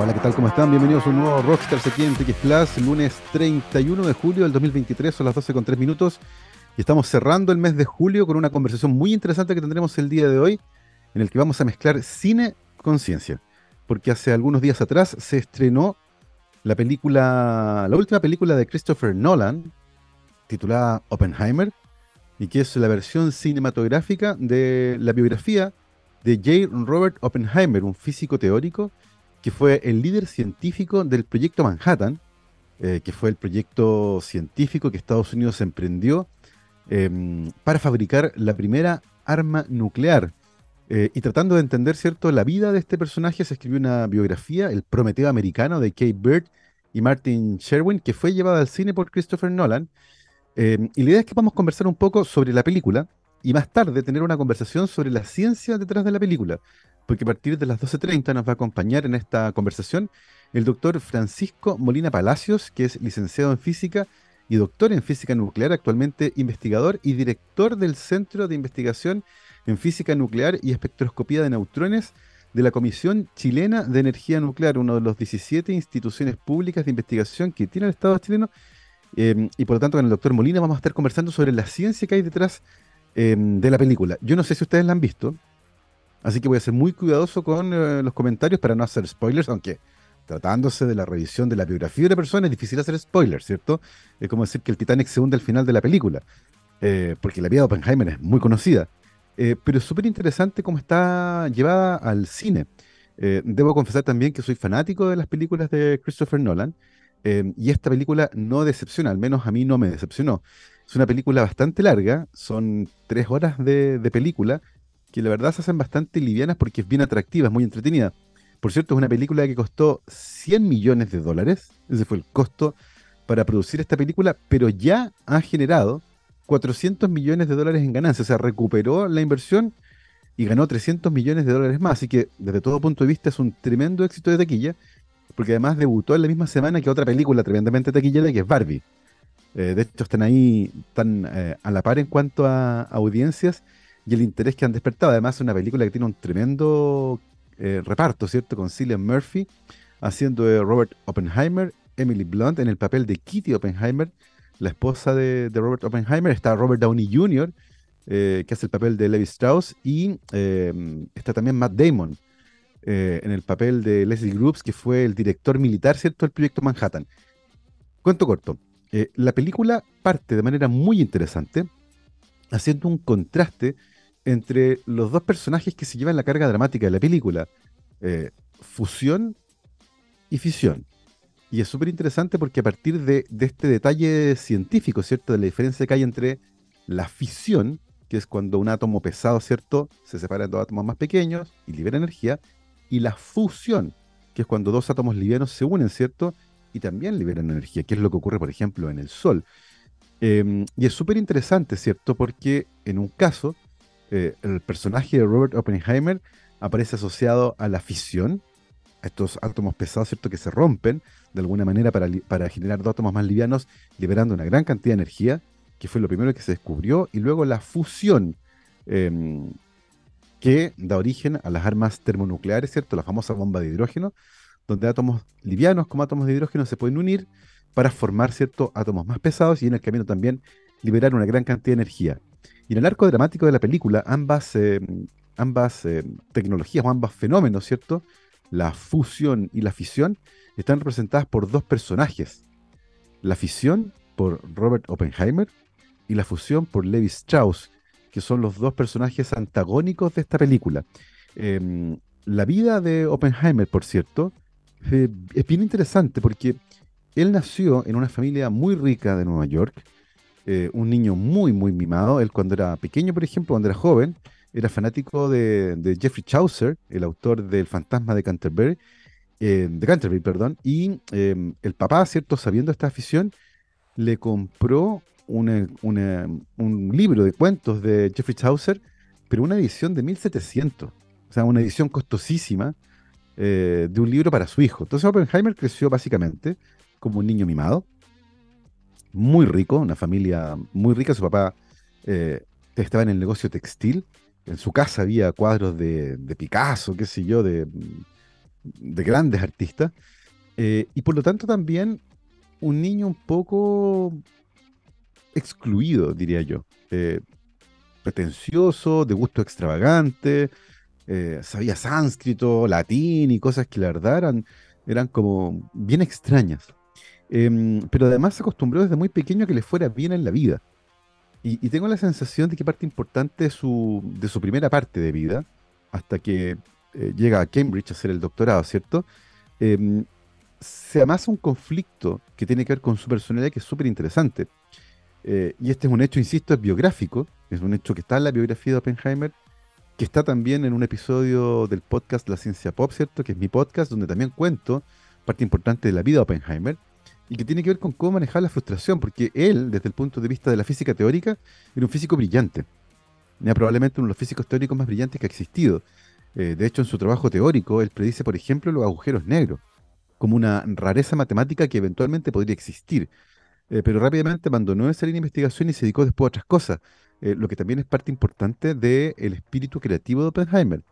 Hola, ¿qué tal? ¿Cómo están? Bienvenidos a un nuevo Rockstars aquí en TX Plus, lunes 31 de julio del 2023, son las 12 con 3 minutos y estamos cerrando el mes de julio con una conversación muy interesante que tendremos el día de hoy, en el que vamos a mezclar cine con ciencia, porque hace algunos días atrás se estrenó la película, la última película de Christopher Nolan, titulada Oppenheimer, y que es la versión cinematográfica de la biografía de J. Robert Oppenheimer, un físico teórico que fue el líder científico del proyecto Manhattan, eh, que fue el proyecto científico que Estados Unidos emprendió em, para fabricar la primera arma nuclear. Eh, y tratando de entender, ¿cierto?, la vida de este personaje, se escribió una biografía, El Prometeo Americano, de Kate Bird y Martin Sherwin, que fue llevada al cine por Christopher Nolan. Em, y la idea es que vamos a conversar un poco sobre la película y más tarde tener una conversación sobre la ciencia detrás de la película porque a partir de las 12.30 nos va a acompañar en esta conversación el doctor Francisco Molina Palacios, que es licenciado en física y doctor en física nuclear, actualmente investigador y director del Centro de Investigación en Física Nuclear y Espectroscopía de Neutrones de la Comisión Chilena de Energía Nuclear, uno de los 17 instituciones públicas de investigación que tiene el Estado chileno. Em, y por lo tanto, con el doctor Molina vamos a estar conversando sobre la ciencia que hay detrás em, de la película. Yo no sé si ustedes la han visto, Así que voy a ser muy cuidadoso con eh, los comentarios para no hacer spoilers, aunque tratándose de la revisión de la biografía de la persona es difícil hacer spoilers, ¿cierto? Es como decir que el Titanic se hunde al final de la película, eh, porque la vida de Oppenheimer es muy conocida. Eh, pero es súper interesante cómo está llevada al cine. debo confesar también que soy fanático de las películas de Christopher Nolan, y esta película no decepciona, al menos a mí no me decepcionó. Es una película bastante larga, son tres horas de película, que la verdad se hacen bastante livianas porque es bien atractiva, es muy entretenida. Por cierto, es una película que costó 100 millones de dólares, ese fue el costo para producir esta película, pero ya ha generado 400 millones de dólares en ganancias, o sea, recuperó la inversión y ganó 300 millones de dólares más, así que desde todo punto de vista es un tremendo éxito de taquilla, porque además debutó en la misma semana que otra película tremendamente taquillera que es Barbie. Eh, de hecho, están ahí, están eh, a la par en cuanto a audiencias y el interés que han despertado. Además, es una película que tiene un tremendo eh, reparto, ¿cierto? Con Cillian Murphy haciendo de Robert Oppenheimer, Emily Blunt en el papel de Kitty Oppenheimer, la esposa de, Robert Oppenheimer. Está Robert Downey Jr., eh, que hace el papel de Levi Strauss, y eh, está también Matt Damon en el papel de Leslie Groups, que fue el director militar, ¿cierto?, del proyecto Manhattan. Cuento corto. la película parte de manera muy interesante, haciendo un contraste entre los dos personajes que se llevan la carga dramática de la película, eh, fusión y fisión. Y es súper interesante porque a partir de, este detalle científico, ¿cierto? De la diferencia que hay entre la fisión, que es cuando un átomo pesado, ¿cierto? Se separa en dos átomos más pequeños y libera energía, y la fusión, que es cuando dos átomos livianos se unen, ¿cierto? Y también liberan energía, que es lo que ocurre, por ejemplo, en el Sol. Em, y es súper interesante, ¿cierto? Porque en un caso eh, el personaje de Robert Oppenheimer aparece asociado a la fisión, a estos átomos pesados, ¿cierto? Que se rompen de alguna manera para, generar dos átomos más livianos, liberando una gran cantidad de energía, que fue lo primero que se descubrió, y luego la fusión, em, que da origen a las armas termonucleares, ¿cierto? La famosa bomba de hidrógeno, donde átomos livianos como átomos de hidrógeno se pueden unir para formar, ¿cierto? Átomos más pesados y en el camino también liberar una gran cantidad de energía. Y en el arco dramático de la película, ambas, eh, ambas eh, tecnologías o ambos fenómenos, ¿cierto? La fusión y la fisión están representadas por dos personajes. La fisión por Robert Oppenheimer y la fusión por Levi Strauss, que son los dos personajes antagónicos de esta película. Em, la vida de Oppenheimer, por cierto, eh, es bien interesante porque él nació en una familia muy rica de Nueva York, eh, un niño muy, muy mimado. Él cuando era pequeño, por ejemplo, cuando era joven, era fanático de, Jeffrey Chaucer, el autor del Fantasma de Canterbury, eh, de Canterbury, perdón, y em, el papá, ¿cierto? Sabiendo esta afición, le compró un libro de cuentos de Jeffrey Chaucer, pero una edición de 1700, o sea, una edición costosísima eh, de un libro para su hijo. Entonces Oppenheimer creció básicamente como un niño mimado, muy rico, una familia muy rica. Su papá eh, estaba en el negocio textil. En su casa había cuadros de, Picasso, qué sé yo, de, de grandes artistas, y por lo tanto también un niño un poco excluido, diría yo. pretencioso, de gusto extravagante, sabía sánscrito, latín y cosas que la verdad eran, eran como bien extrañas. Em, pero además se acostumbró desde muy pequeño a que le fuera bien en la vida. Y, tengo la sensación de que parte importante de su, de su primera parte de vida, hasta que eh, llega a Cambridge a hacer el doctorado, ¿cierto? Em, se amasa un conflicto que tiene que ver con su personalidad que es súper interesante. Eh, y este es un hecho, insisto, es biográfico, es un hecho que está en la biografía de Oppenheimer, que está también en un episodio del podcast La Ciencia Pop, ¿cierto? Que es mi podcast, donde también cuento parte importante de la vida de Oppenheimer y que tiene que ver con cómo manejar la frustración, porque él, desde el punto de vista de la física teórica, era un físico brillante. Era probablemente uno de los físicos teóricos más brillantes que ha existido. Eh, de hecho, en su trabajo teórico, él predice, por ejemplo, los agujeros negros, como una rareza matemática que eventualmente podría existir. Eh, pero rápidamente abandonó esa línea de investigación y se dedicó después a otras cosas, eh, lo que también es parte importante del espíritu creativo de Oppenheimer.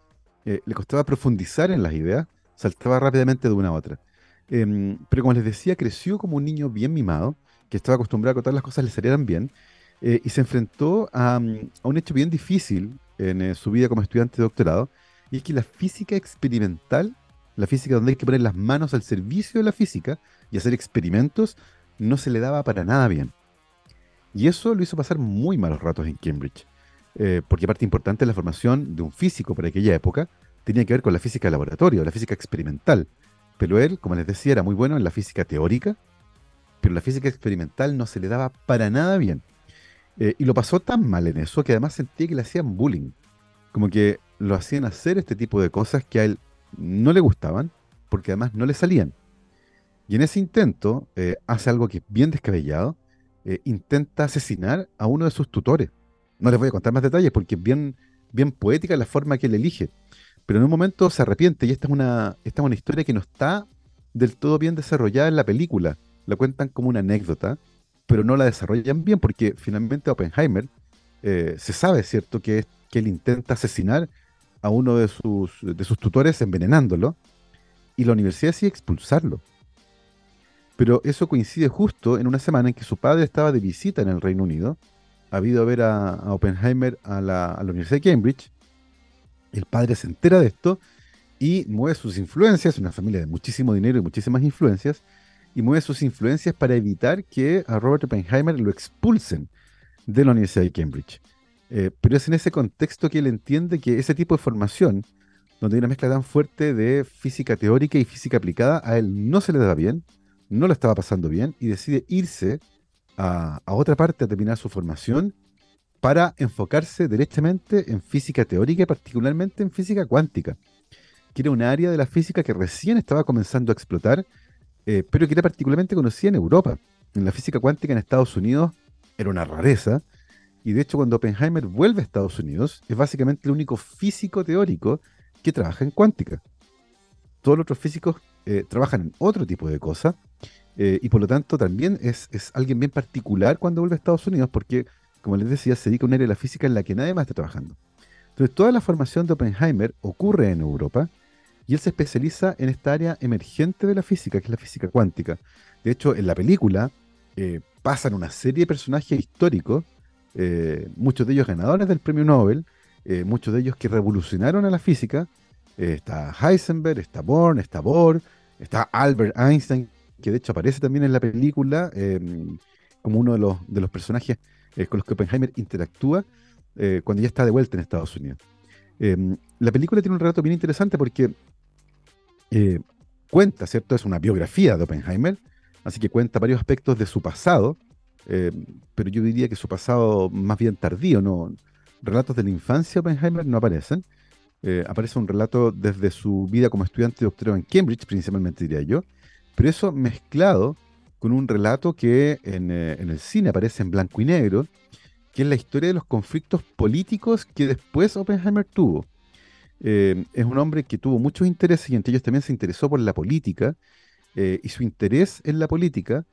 le costaba profundizar en las ideas, saltaba rápidamente de una a otra. Em, pero como les decía, creció como un niño bien mimado, que estaba acostumbrado a que todas las cosas le salieran bien, eh, y se enfrentó a, mm, a, un hecho bien difícil en eh, su vida como estudiante de doctorado, y es que la física experimental, la física donde hay que poner las manos al servicio de la física y hacer experimentos, no se le daba para nada bien. Y eso lo hizo pasar muy malos ratos en Cambridge, eh, porque parte importante de la formación de un físico para aquella época tenía que ver con la física de laboratorio, la física experimental. Pero él, como les decía, era muy bueno en la física teórica, pero la física experimental no se le daba para nada bien. Eh, y lo pasó tan mal en eso que además sentía que le hacían bullying. Como que lo hacían hacer este tipo de cosas que a él no le gustaban, porque además no le salían. Y en ese intento eh, hace algo que es bien descabellado, eh, intenta asesinar a uno de sus tutores. No les voy a contar más detalles porque es bien, bien poética la forma que él elige pero en un momento se arrepiente y esta es una, esta es una historia que no está del todo bien desarrollada en la película. La cuentan como una anécdota, pero no la desarrollan bien porque finalmente Oppenheimer eh, se sabe, ¿cierto?, que, que él intenta asesinar a uno de sus, de sus tutores envenenándolo y la universidad decide expulsarlo. Pero eso coincide justo en una semana en que su padre estaba de visita en el Reino Unido, ha habido a ver a, Oppenheimer a la, a la Universidad de Cambridge, el padre se entera de esto y mueve sus influencias, una familia de muchísimo dinero y muchísimas influencias, y mueve sus influencias para evitar que a Robert Oppenheimer lo expulsen de la Universidad de Cambridge. Eh, pero es en ese contexto que él entiende que ese tipo de formación, donde hay una mezcla tan fuerte de física teórica y física aplicada, a él no se le da bien, no lo estaba pasando bien, y decide irse a, a otra parte a terminar su formación para enfocarse directamente en física teórica y particularmente en física cuántica, que era un área de la física que recién estaba comenzando a explotar, eh, pero que era particularmente conocida en Europa. En la física cuántica en Estados Unidos era una rareza, y de hecho cuando Oppenheimer vuelve a Estados Unidos, es básicamente el único físico teórico que trabaja en cuántica. Todos los otros físicos eh, trabajan en otro tipo de cosas, eh, y por lo tanto también es, es alguien bien particular cuando vuelve a Estados Unidos, porque como les decía, se dedica a un área de la física en la que nadie más está trabajando. Entonces, toda la formación de Oppenheimer ocurre en Europa y él se especializa en esta área emergente de la física, que es la física cuántica. De hecho, en la película eh, pasan una serie de personajes históricos, eh, muchos de ellos ganadores del premio Nobel, eh, muchos de ellos que revolucionaron a la física. está Heisenberg, está Born, está Bohr, está Albert Einstein, que de hecho aparece también en la película como uno de los, de los personajes eh, con los que Oppenheimer interactúa eh, cuando ya está de vuelta en Estados Unidos. Em, la película tiene un relato bien interesante porque eh, cuenta, ¿cierto? Es una biografía de Oppenheimer, así que cuenta varios aspectos de su pasado, pero yo diría que su pasado más bien tardío, ¿no? Relatos de la infancia de Oppenheimer no aparecen. aparece un relato desde su vida como estudiante de doctorado en Cambridge, principalmente diría yo, pero eso mezclado con un relato que eh, en, el cine aparece en blanco y negro, que es la historia de los conflictos políticos que después Oppenheimer tuvo. Eh, es un hombre que tuvo muchos intereses y entre ellos también se interesó por la política, eh, y su interés en la política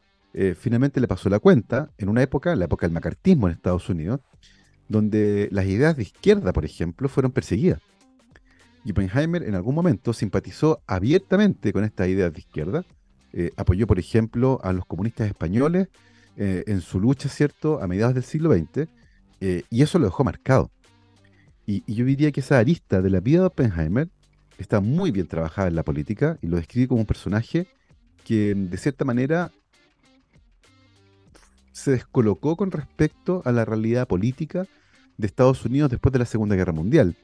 finalmente le pasó la cuenta en una época, la época del macartismo en Estados Unidos, donde las ideas de izquierda, por ejemplo, fueron perseguidas. Y Oppenheimer en algún momento simpatizó abiertamente con estas ideas de izquierda, eh, apoyó, por ejemplo, a los comunistas españoles eh, en su lucha, ¿cierto?, a mediados del siglo XX, eh, y eso lo dejó marcado. Y, y, yo diría que esa arista de la vida de Oppenheimer está muy bien trabajada en la política y lo describe como un personaje que, de cierta manera, se descolocó con respecto a la realidad política de Estados Unidos después de la Segunda Guerra Mundial,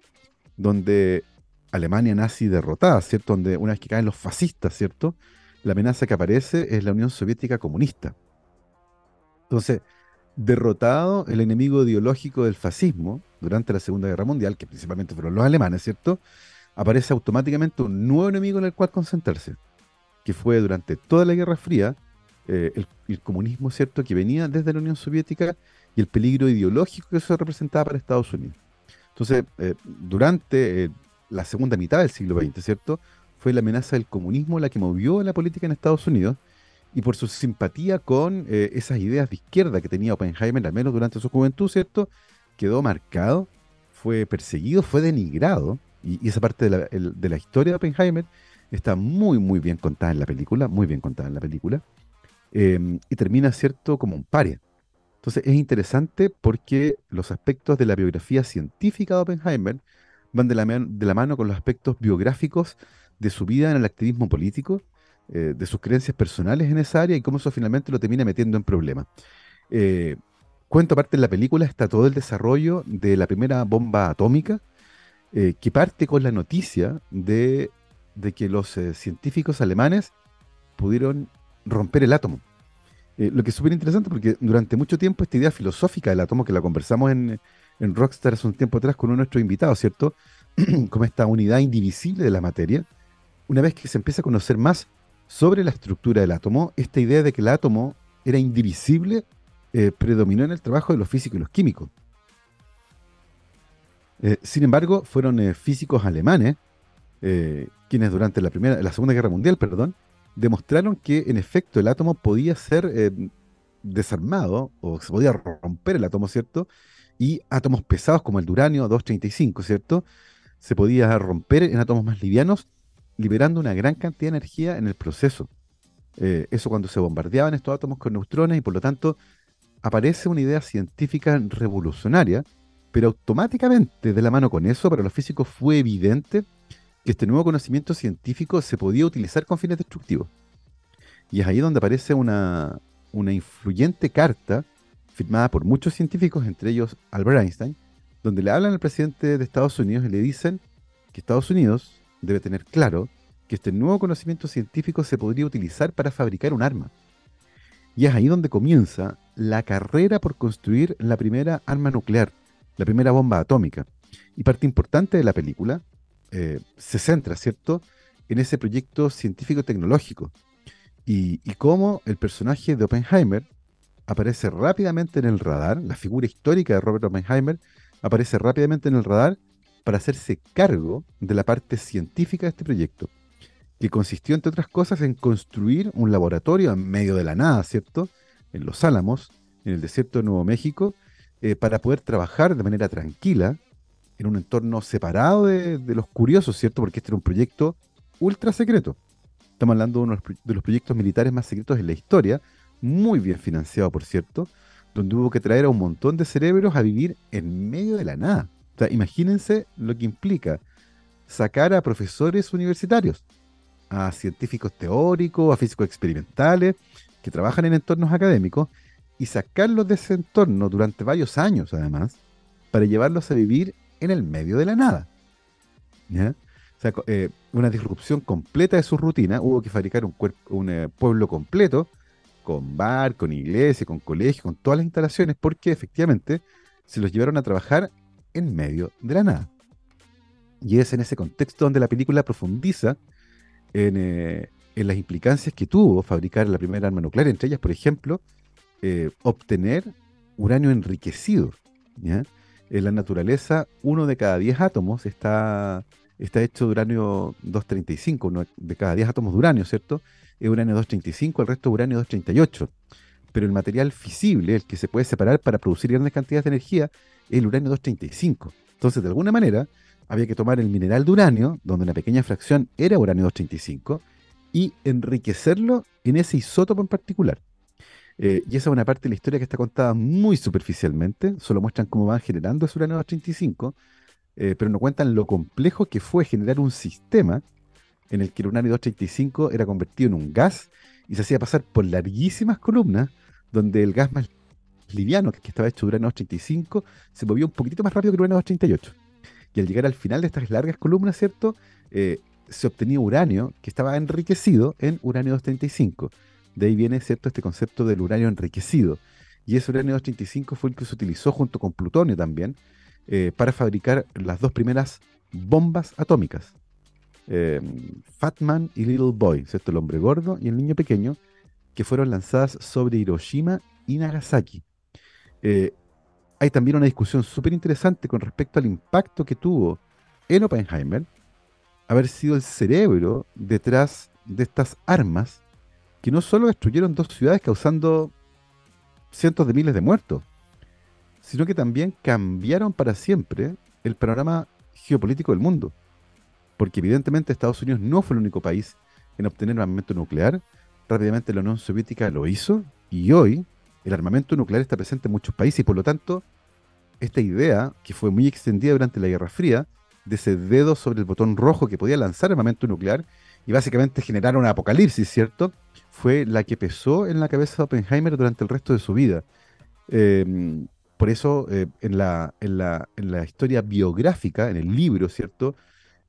donde Alemania nazi derrotada, ¿cierto? Donde una vez que caen los fascistas, ¿cierto? La amenaza que aparece es la Unión Soviética comunista. Entonces, derrotado el enemigo ideológico del fascismo durante la Segunda Guerra Mundial, que principalmente fueron los alemanes, ¿cierto? Aparece automáticamente un nuevo enemigo en el cual concentrarse, que fue durante toda la Guerra Fría eh, el, comunismo, ¿cierto?, que venía desde la Unión Soviética y el peligro ideológico que eso representaba para Estados Unidos. Entonces, eh, durante eh, la segunda mitad del siglo XX, ¿cierto?, fue la amenaza del comunismo la que movió la política en Estados Unidos y por su simpatía con eh, esas ideas de izquierda que tenía Oppenheimer, al menos durante su juventud, ¿cierto? Quedó marcado, fue perseguido, fue denigrado, y, esa parte de la, historia de Oppenheimer está muy, muy bien contada en la película, muy bien contada en la película, em, y termina, ¿cierto?, como un paria. Entonces es interesante porque los aspectos de la biografía científica de Oppenheimer van de la, de la mano con los aspectos biográficos de su vida en el activismo político, eh, de sus creencias personales en esa área y cómo eso finalmente lo termina metiendo en problemas. Eh, cuento aparte en la película está todo el desarrollo de la primera bomba atómica, eh, que parte con la noticia de, que los científicos alemanes pudieron romper el átomo. lo que es súper interesante porque durante mucho tiempo esta idea filosófica del átomo, que la conversamos en, en Rockstar hace un tiempo atrás con uno de nuestros invitados, ¿cierto? Como esta unidad indivisible de la materia, una vez que se empieza a conocer más sobre la estructura del átomo, esta idea de que el átomo era indivisible eh, predominó en el trabajo de los físicos y los químicos. Eh, sin embargo, fueron eh, físicos alemanes quienes durante la, primera, la Segunda Guerra Mundial perdón, demostraron que en efecto el átomo podía ser desarmado o se podía romper el átomo, ¿cierto? Y átomos pesados como el de uranio 235, ¿cierto? Se podía romper en átomos más livianos liberando una gran cantidad de energía en el proceso. Eh, eso cuando se bombardeaban estos átomos con neutrones y por lo tanto aparece una idea científica revolucionaria, pero automáticamente de la mano con eso, para los físicos fue evidente que este nuevo conocimiento científico se podía utilizar con fines destructivos. Y es ahí donde aparece una, una influyente carta firmada por muchos científicos, entre ellos Albert Einstein, donde le hablan al presidente de Estados Unidos y le dicen que Estados Unidos debe tener claro que este nuevo conocimiento científico se podría utilizar para fabricar un arma. Y es ahí donde comienza la carrera por construir la primera arma nuclear, la primera bomba atómica. Y parte importante de la película eh, se centra, ¿cierto?, en ese proyecto científico-tecnológico. Y, y cómo el personaje de Oppenheimer aparece rápidamente en el radar, la figura histórica de Robert Oppenheimer aparece rápidamente en el radar para hacerse cargo de la parte científica de este proyecto, que consistió, entre otras cosas, en construir un laboratorio en medio de la nada, ¿cierto? En Los Álamos, en el desierto de Nuevo México, eh, para poder trabajar de manera tranquila, en un entorno separado de, los curiosos, ¿cierto? Porque este era un proyecto ultra secreto. Estamos hablando de uno de los proyectos militares más secretos en la historia, muy bien financiado, por cierto, donde hubo que traer a un montón de cerebros a vivir en medio de la nada imagínense lo que implica sacar a profesores universitarios, a científicos teóricos, a físicos experimentales, que trabajan en entornos académicos, y sacarlos de ese entorno durante varios años, además, para llevarlos a vivir en el medio de la nada. O sea, eh, una disrupción completa de su rutina. Hubo que fabricar un, un eh, pueblo completo, con bar, con iglesia, con colegio, con todas las instalaciones, porque efectivamente se los llevaron a trabajar en medio de la nada. Y es en ese contexto donde la película profundiza en, eh, las implicancias que tuvo fabricar la primera arma nuclear, entre ellas, por ejemplo, eh, obtener uranio enriquecido. En la naturaleza, uno de cada diez átomos está, está hecho de uranio 235, uno de cada diez átomos de uranio, ¿cierto? Es uranio 235, el resto es uranio 238. Pero el material fisible, el que se puede separar para producir grandes cantidades de energía, el uranio 235. Entonces, de alguna manera, había que tomar el mineral de uranio, donde una pequeña fracción era uranio 235, y enriquecerlo en ese isótopo en particular. Eh, y esa es una parte de la historia que está contada muy superficialmente, solo muestran cómo van generando ese uranio 235, eh, pero no cuentan lo complejo que fue generar un sistema en el que el uranio 235 era convertido en un gas y se hacía pasar por larguísimas columnas, donde el gas más liviano, que estaba hecho de uranio 235, se movió un poquitito más rápido que el uranio 238. Y al llegar al final de estas largas columnas, ¿cierto? Eh, se obtenía uranio que estaba enriquecido en uranio 235. De ahí viene, ¿cierto?, este concepto del uranio enriquecido. Y ese uranio 235 fue el que se utilizó junto con plutonio también eh, para fabricar las dos primeras bombas atómicas. Eh, Fatman y Little Boy, ¿cierto? El hombre gordo y el niño pequeño, que fueron lanzadas sobre Hiroshima y Nagasaki. Eh, hay también una discusión súper interesante con respecto al impacto que tuvo en Oppenheimer haber sido el cerebro detrás de estas armas que no solo destruyeron dos ciudades causando cientos de miles de muertos, sino que también cambiaron para siempre el panorama geopolítico del mundo. Porque evidentemente Estados Unidos no fue el único país en obtener armamento nuclear. Rápidamente la Unión Soviética lo hizo y hoy el armamento nuclear está presente en muchos países y por lo tanto esta idea, que fue muy extendida durante la Guerra Fría, de ese dedo sobre el botón rojo que podía lanzar armamento nuclear y básicamente generar un apocalipsis, ¿cierto? Fue la que pesó en la cabeza de Oppenheimer durante el resto de su vida. Em, por eso, eh, en, la, en, la, en, la, historia biográfica, en el libro, ¿cierto?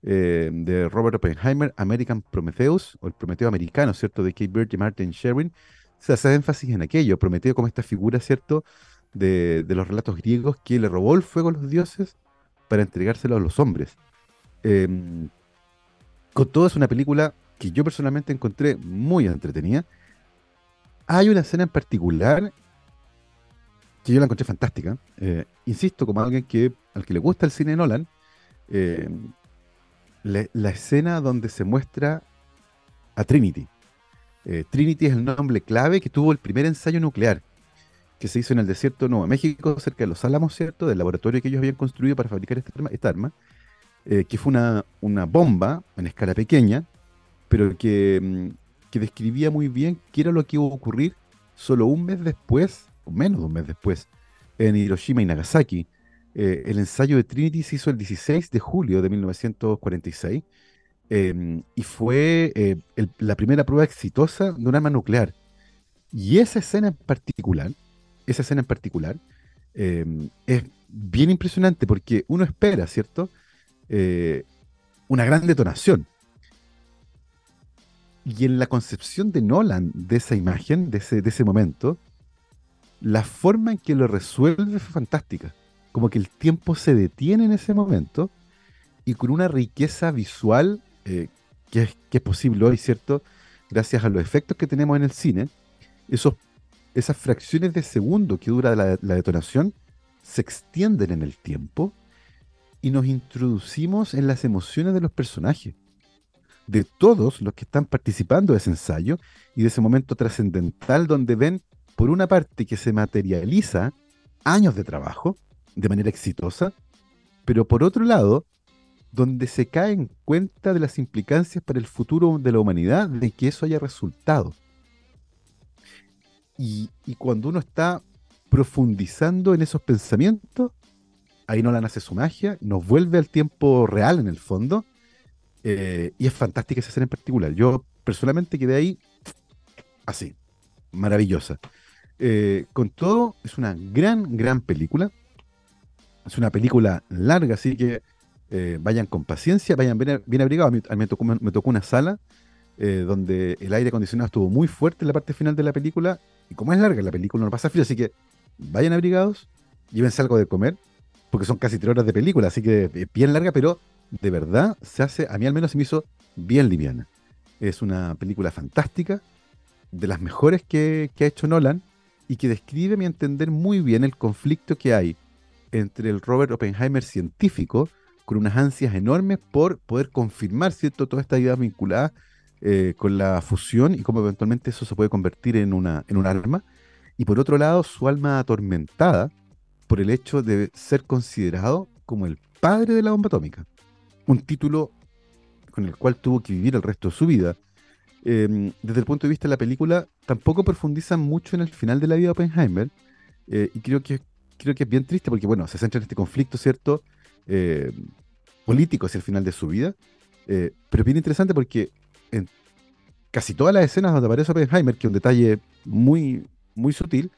Em, de Robert Oppenheimer, American Prometheus, o el Prometeo americano, ¿cierto? De Kate Bird y Martin Sherwin, se hace énfasis en aquello, Prometeo como esta figura, ¿cierto? De, de, los relatos griegos que le robó el fuego a los dioses para entregárselo a los hombres. Em, con todo es una película que yo personalmente encontré muy entretenida. Hay una escena en particular que yo la encontré fantástica. Eh, insisto, como alguien que al que le gusta el cine Nolan, em, la, escena donde se muestra a Trinity. Eh, Trinity es el nombre clave que tuvo el primer ensayo nuclear que se hizo en el desierto de Nuevo México, cerca de los Álamos, ¿cierto? Del laboratorio que ellos habían construido para fabricar esta arma, eh, que fue una, una, bomba en escala pequeña, pero que, mm, que, describía muy bien qué era lo que iba a ocurrir solo un mes después, o menos de un mes después, en Hiroshima y Nagasaki. Eh, el ensayo de Trinity se hizo el 16 de julio de 1946 em, y fue eh, la primera prueba exitosa de un arma nuclear. Y esa escena en particular esa escena en particular, eh, es bien impresionante porque uno espera, ¿cierto? Eh, una gran detonación. Y en la concepción de Nolan de esa imagen, de ese momento, la forma en que lo resuelve fue fantástica. Como que el tiempo se detiene en ese momento y con una riqueza visual eh, que, es, que es posible hoy, ¿cierto? Gracias a los efectos que tenemos en el cine, esos esas fracciones de segundo que dura la, detonación se extienden en el tiempo y nos introducimos en las emociones de los personajes, de todos los que están participando de ese ensayo y de ese momento trascendental donde ven, por una parte, que se materializa años de trabajo de manera exitosa, pero por otro lado, donde se cae en cuenta de las implicancias para el futuro de la humanidad de que eso haya resultado. Y, cuando uno está profundizando en esos pensamientos, ahí no la nace su magia, nos vuelve al tiempo real en el fondo, eh, y es fantástica esa escena en particular. Yo personalmente quedé ahí así, maravillosa. Eh, con todo, es una gran, gran película. Es una película larga, así que eh, vayan con paciencia, vayan bien, abrigados. A mí, me, tocó, una sala donde el aire acondicionado estuvo muy fuerte en la parte final de la película y como es larga la película, no pasa frío, así que vayan abrigados, llévense algo de comer, porque son casi tres horas de película, así que es bien larga, pero de verdad se hace, a mí al menos se me hizo bien liviana. Es una película fantástica, de las mejores que, ha hecho Nolan, y que describe, a mi entender, muy bien el conflicto que hay entre el Robert Oppenheimer científico, con unas ansias enormes por poder confirmar ¿cierto? todas estas ideas vinculadas eh, con la fusión y cómo eventualmente eso se puede convertir en, una, en un arma. Y por otro lado, su alma atormentada por el hecho de ser considerado como el padre de la bomba atómica. un título con el cual tuvo que vivir el resto de su vida. Em, desde el punto de vista de la película, tampoco profundizan mucho en el final de la vida de Oppenheimer. Eh, y creo que, creo que es bien triste porque, bueno, se centra en este conflicto, ¿cierto? Eh, político hacia el final de su vida. Eh, pero es bien interesante porque en casi todas las escenas donde aparece Oppenheimer, que es un detalle muy, muy sutil,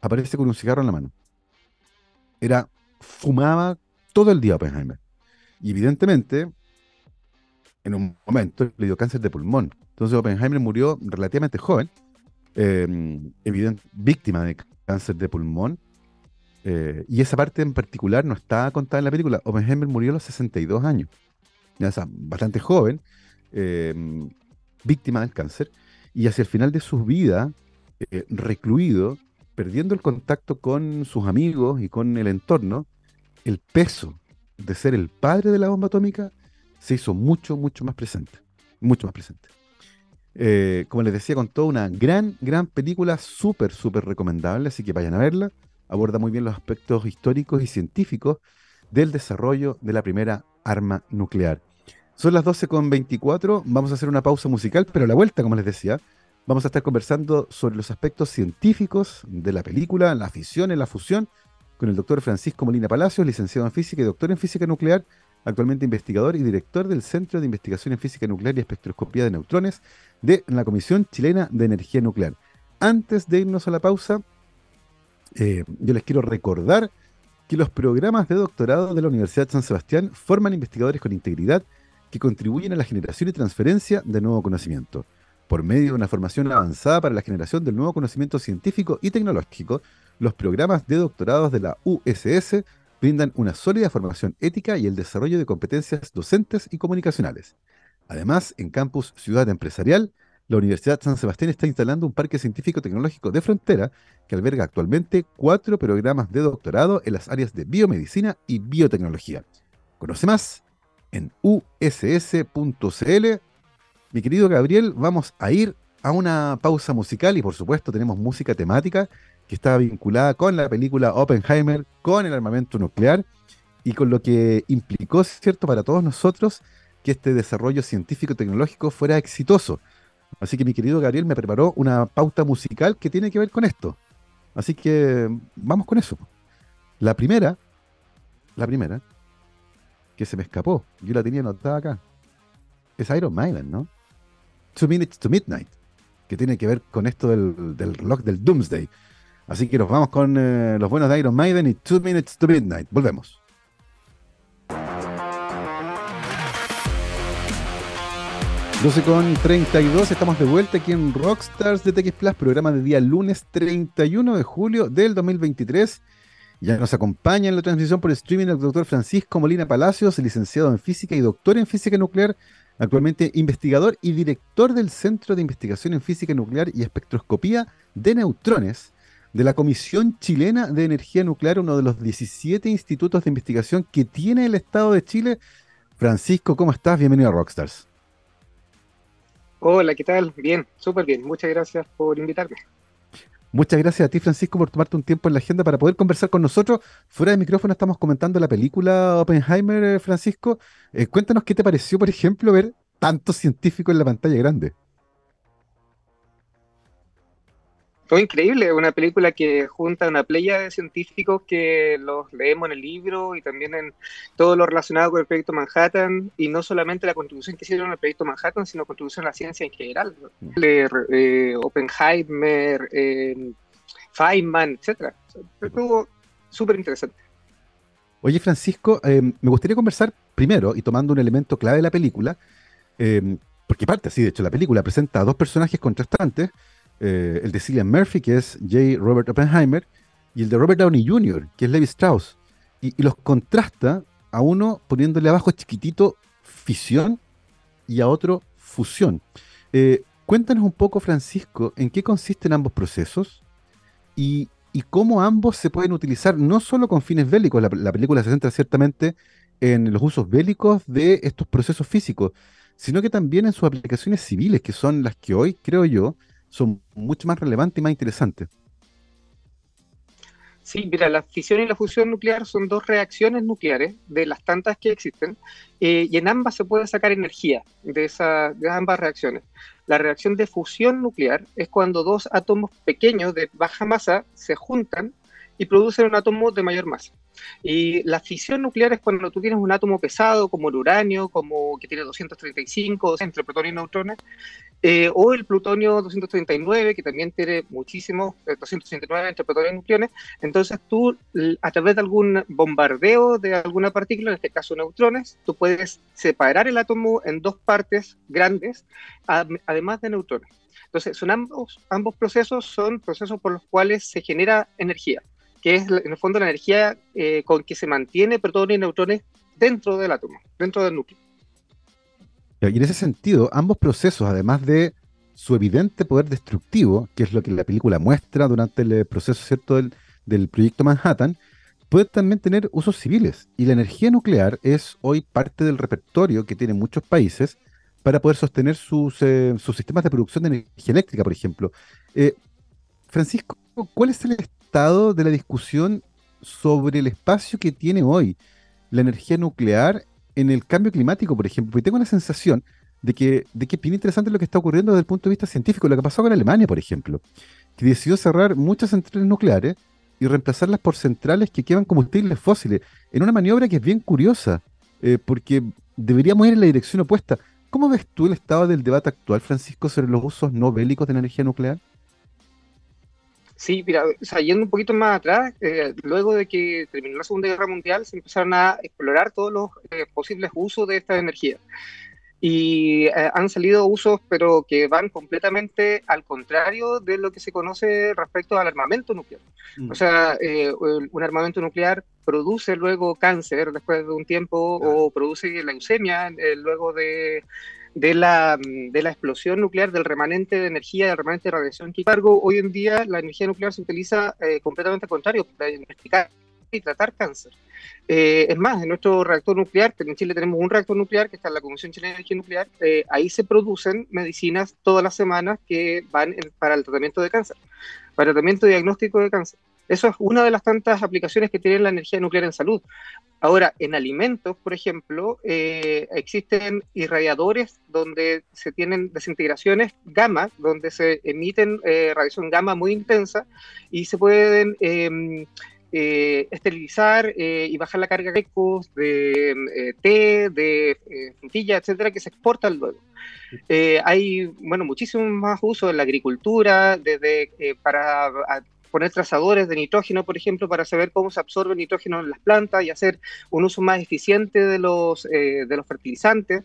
aparece con un cigarro en la mano. Era, fumaba todo el día Oppenheimer. Y evidentemente, en un momento le dio cáncer de pulmón. Entonces Oppenheimer murió relativamente joven, eh, víctima de cáncer de pulmón. Eh, y esa parte en particular no está contada en la película. Oppenheimer murió a los 62 años. Ya, o bastante joven, eh, víctima del cáncer. Y hacia el final de su vida, eh, recluido, perdiendo el contacto con sus amigos y con el entorno, el peso de ser el padre de la bomba atómica se hizo mucho, mucho más presente. Mucho más presente. Eh, como les decía, con toda una gran, gran película, súper, súper recomendable, así que vayan a verla. Aborda muy bien los aspectos históricos y científicos del desarrollo de la primera arma nuclear. Son las 12.24, vamos a hacer una pausa musical, pero a la vuelta, como les decía, vamos a estar conversando sobre los aspectos científicos de la película, la fisión y la fusión, con el doctor Francisco Molina Palacios, licenciado en física y doctor en física nuclear, actualmente investigador y director del Centro de Investigación en Física Nuclear y Espectroscopía de Neutrones de la Comisión Chilena de Energía Nuclear. Antes de irnos a la pausa, eh, yo les quiero recordar que los programas de doctorado de la Universidad San Sebastián forman investigadores con integridad que contribuyen a la generación y transferencia de nuevo conocimiento. Por medio de una formación avanzada para la generación del nuevo conocimiento científico y tecnológico, los programas de doctorados de la USS brindan una sólida formación ética y el desarrollo de competencias docentes y comunicacionales. Además, en Campus Ciudad Empresarial, la Universidad San Sebastián está instalando un parque científico-tecnológico de frontera que alberga actualmente cuatro programas de doctorado en las áreas de biomedicina y biotecnología. Conoce más en uss.cl. Mi querido Gabriel, vamos a ir a una pausa musical y por supuesto tenemos música temática que está vinculada con la película Oppenheimer, con el armamento nuclear y con lo que implicó, ¿cierto?, para todos nosotros que este desarrollo científico-tecnológico fuera exitoso. Así que mi querido Gabriel me preparó una pauta musical que tiene que ver con esto. Así que vamos con eso. La primera, la primera, que se me escapó, yo la tenía anotada acá, es Iron Maiden, ¿no? Two Minutes to Midnight, que tiene que ver con esto del, del reloj del Doomsday. Así que nos vamos con eh, los buenos de Iron Maiden y Two Minutes to Midnight. Volvemos. 12 con 32, estamos de vuelta aquí en Rockstars de TX Plus, programa de día lunes 31 de julio del 2023. Ya nos acompaña en la transmisión por streaming el doctor Francisco Molina Palacios, licenciado en física y doctor en física nuclear, actualmente investigador y director del Centro de Investigación en Física Nuclear y Espectroscopía de Neutrones de la Comisión Chilena de Energía Nuclear, uno de los 17 institutos de investigación que tiene el Estado de Chile. Francisco, ¿cómo estás? Bienvenido a Rockstars. Hola, ¿qué tal? Bien, súper bien. Muchas gracias por invitarme. Muchas gracias a ti, Francisco, por tomarte un tiempo en la agenda para poder conversar con nosotros. Fuera de micrófono estamos comentando la película Oppenheimer, eh, Francisco. Eh, cuéntanos qué te pareció, por ejemplo, ver tantos científicos en la pantalla grande. Fue increíble, una película que junta una playa de científicos que los leemos en el libro y también en todo lo relacionado con el proyecto Manhattan, y no solamente la contribución que hicieron al proyecto Manhattan, sino contribución a la ciencia en general. Eh, Oppenheimer, eh, Feynman, etc. Estuvo súper interesante. Oye, Francisco, eh, me gustaría conversar primero, y tomando un elemento clave de la película, eh, porque parte así, de hecho, la película presenta a dos personajes contrastantes, eh, el de Cillian Murphy, que es J. Robert Oppenheimer, y el de Robert Downey Jr., que es Levi Strauss. Y, los contrasta a uno poniéndole abajo chiquitito fisión y a otro fusión. Eh, cuéntanos un poco, Francisco, en qué consisten ambos procesos y, cómo ambos se pueden utilizar no solo con fines bélicos, la, la, película se centra ciertamente en los usos bélicos de estos procesos físicos, sino que también en sus aplicaciones civiles, que son las que hoy, creo yo, son mucho más relevantes y más interesantes. Sí, mira, la fisión y la fusión nuclear son dos reacciones nucleares de las tantas que existen eh, y en ambas se puede sacar energía de, esa, ambas reacciones. La reacción de fusión nuclear es cuando dos átomos pequeños de baja masa se juntan y producen un átomo de mayor masa. Y la fisión nuclear es cuando tú tienes un átomo pesado como el uranio, como que tiene 235 entre protones y neutrones, eh, o el plutonio 239, que también tiene muchísimos, 239 eh, entre protones y neutrones. Entonces tú, a través de algún bombardeo de alguna partícula, en este caso neutrones, tú puedes separar el átomo en dos partes grandes, además de neutrones. Entonces, son ambos, ambos procesos son procesos por los cuales se genera energía que es en el fondo la energía eh, con que se mantiene protones y neutrones dentro del átomo, dentro del núcleo. Y en ese sentido, ambos procesos, además de su evidente poder destructivo, que es lo que la película muestra durante el proceso ¿cierto? Del, del proyecto Manhattan, puede también tener usos civiles. Y la energía nuclear es hoy parte del repertorio que tienen muchos países para poder sostener sus, eh, sus sistemas de producción de energía eléctrica, por ejemplo. Eh, Francisco, ¿cuál es el de la discusión sobre el espacio que tiene hoy la energía nuclear en el cambio climático, por ejemplo. Porque tengo la sensación de que, de que es bien interesante lo que está ocurriendo desde el punto de vista científico, lo que pasó con Alemania, por ejemplo, que decidió cerrar muchas centrales nucleares y reemplazarlas por centrales que queman combustibles fósiles, en una maniobra que es bien curiosa, eh, porque deberíamos ir en la dirección opuesta. ¿Cómo ves tú el estado del debate actual, Francisco, sobre los usos no bélicos de la energía nuclear? Sí, mira, o yendo un poquito más atrás, eh, luego de que terminó la Segunda Guerra Mundial, se empezaron a explorar todos los eh, posibles usos de esta energía. Y eh, han salido usos, pero que van completamente al contrario de lo que se conoce respecto al armamento nuclear. Mm. O sea, un armamento nuclear produce luego cáncer después de un tiempo o produce leucemia luego de de la, de la explosión nuclear, del remanente de energía, del remanente de radiación. Sin embargo, hoy en día la energía nuclear se utiliza eh, completamente al contrario, para investigar y tratar cáncer. Eh, es más, en nuestro reactor nuclear, en Chile tenemos un reactor nuclear que está en la Comisión Chilena de Energía Nuclear, eh, ahí se producen medicinas todas las semanas que van para el tratamiento de cáncer, para el tratamiento diagnóstico de cáncer. Eso es una de las tantas aplicaciones que tiene la energía nuclear en salud. Ahora, en alimentos, por ejemplo, eh, existen irradiadores donde se tienen desintegraciones gamma, donde se emiten eh, radiación gamma muy intensa y se pueden em, eh, esterilizar y bajar la carga de de té, de frutilla, etcétera, que se exportan luego. hay, bueno, muchísimos más usos en la agricultura, desde para poner trazadores de nitrógeno, por ejemplo, para saber cómo se absorbe el nitrógeno en las plantas y hacer un uso más eficiente de los, eh, de los fertilizantes.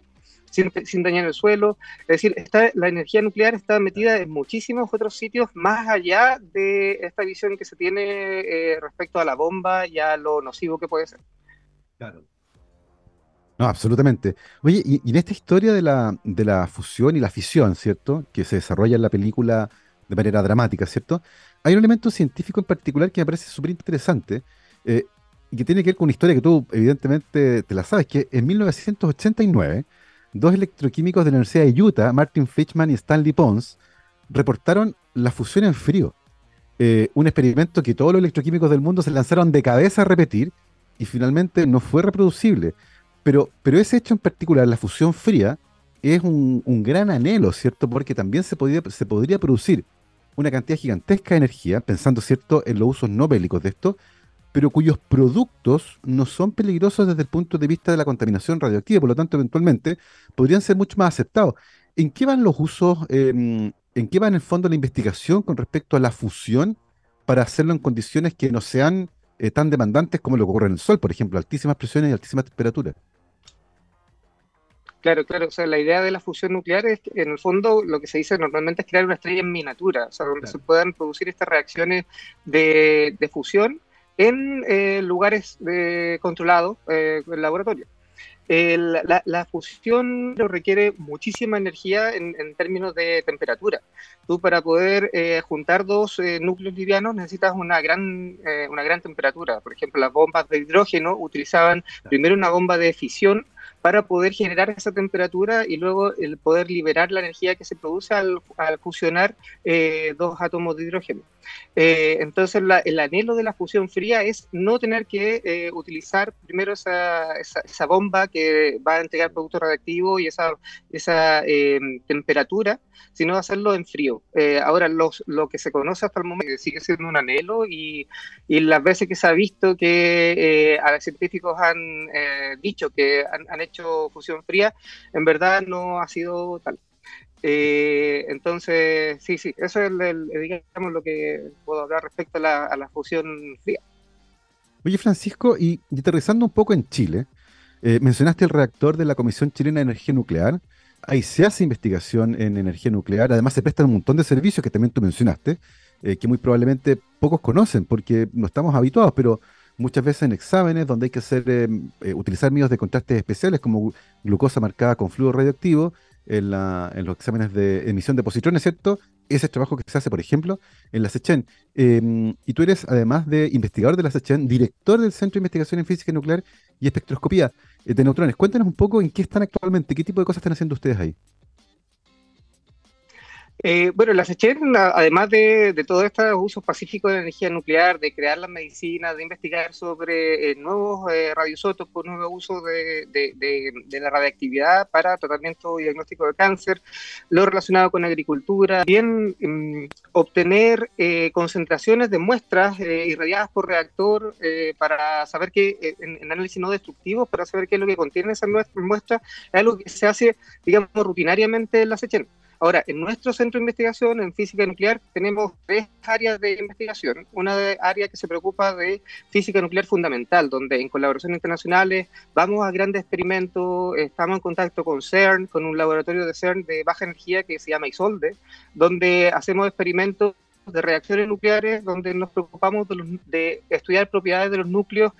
Sin, dañar el suelo. Es decir, está, la energía nuclear está metida en muchísimos otros sitios más allá de esta visión que se tiene eh, respecto a la bomba y a lo nocivo que puede ser. Claro. No, absolutamente. Oye, y, y, en esta historia de la, de la fusión y la fisión, ¿cierto? Que se desarrolla en la película de manera dramática, ¿cierto? Hay un elemento científico en particular que me parece súper interesante eh, y que tiene que ver con una historia que tú evidentemente te la sabes, que en 1989 dos electroquímicos de la Universidad de Utah, Martin Fitchman y Stanley Pons, reportaron la fusión en frío. Eh, un experimento que todos los electroquímicos del mundo se lanzaron de cabeza a repetir y finalmente no fue reproducible. Pero, pero ese hecho en particular, la fusión fría, es un, un gran anhelo, ¿cierto? Porque también se, podría, se podría producir una cantidad gigantesca de energía, pensando, ¿cierto?, en los usos no bélicos de esto, pero cuyos productos no son peligrosos desde el punto de vista de la contaminación radioactiva, por lo tanto, eventualmente podrían ser mucho más aceptados. ¿En qué van los usos, em, en qué va en el fondo la investigación con respecto a la fusión para hacerlo en condiciones que no sean eh, tan demandantes como lo que ocurre en el Sol, por ejemplo, altísimas presiones y altísimas temperaturas? Claro, claro. O sea, la idea de la fusión nuclear es, que, en el fondo, lo que se dice normalmente es crear una estrella en miniatura, o sea, donde se puedan producir estas reacciones de, fusión en eh, lugares de, controlados eh, en laboratorio. la, fusión requiere muchísima energía en, términos de temperatura. Tú para poder eh, juntar dos núcleos livianos necesitas una gran, una gran temperatura. Por ejemplo, las bombas de hidrógeno utilizaban primero una bomba de fisión para poder generar esa temperatura y luego el poder liberar la energía que se produce al, fusionar eh, dos átomos de hidrógeno. Eh, entonces, el anhelo de la fusión fría es no tener que eh, utilizar primero esa, esa, bomba que va a entregar producto radiactivo y esa, esa temperatura, sino hacerlo en frío. ahora, los, lo que se conoce hasta el momento sigue siendo un anhelo y, y las veces que se ha visto que a los científicos han dicho que han, han hecho fusión fría, en verdad no ha sido tal. Eh, entonces, sí, sí, eso es digamos, lo que puedo hablar respecto a la, fusión fría. Oye, Francisco, y, aterrizando un poco en Chile, eh, mencionaste el reactor de la Comisión Chilena de Energía Nuclear. Ahí se hace investigación en energía nuclear. Además, se prestan un montón de servicios que también tú mencionaste, eh, que muy probablemente pocos conocen porque no estamos habituados, pero muchas veces en exámenes donde hay que hacer, utilizar medios de contraste especiales como glucosa marcada con fluido radioactivo, en, los exámenes de emisión de positrones, ¿cierto? Ese es trabajo que se hace, por ejemplo, en la SECHEN. Em, y tú eres, además de investigador de la SECHEN, director del Centro de Investigación en Física Nuclear y Espectroscopía eh, de Neutrones. Cuéntanos un poco en qué están actualmente, qué tipo de cosas están haciendo ustedes ahí. Eh, bueno, la SECHEN, además de, de todos estos usos pacíficos de energía nuclear, de crear la medicina, de investigar sobre eh, nuevos eh, radioisótopos, nuevos usos de, de, la radiactividad para tratamiento y diagnóstico de cáncer, lo relacionado con agricultura, bien mm, obtener eh, concentraciones de muestras irradiadas por reactor para saber qué, en, análisis no destructivo, para saber qué es lo que contiene esa muestra, es algo que se hace, digamos, rutinariamente en la SECHEN. Ahora, en nuestro centro de investigación en física nuclear tenemos tres áreas de investigación. Una área que se preocupa de física nuclear fundamental, donde en colaboraciones internacionales vamos a grandes experimentos, estamos en contacto con CERN, con un laboratorio de CERN de baja energía que se llama ISOLDE, donde hacemos experimentos de reacciones nucleares, donde nos preocupamos de, de estudiar propiedades de los núcleos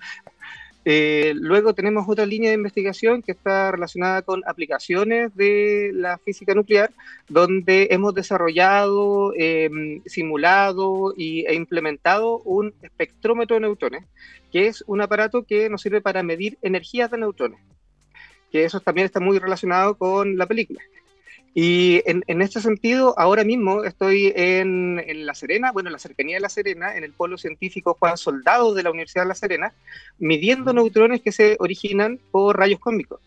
eh, luego tenemos otra línea de investigación que está relacionada con aplicaciones de la física nuclear, donde hemos desarrollado, em, simulado y, e implementado un espectrómetro de neutrones, que es un aparato que nos sirve para medir energías de neutrones, que eso también está muy relacionado con la película. Y en, en, este sentido, ahora mismo estoy en, en, La Serena, bueno, en la cercanía de La Serena, en el polo científico Juan Soldado de la Universidad de La Serena, midiendo neutrones que se originan por rayos cósmicos.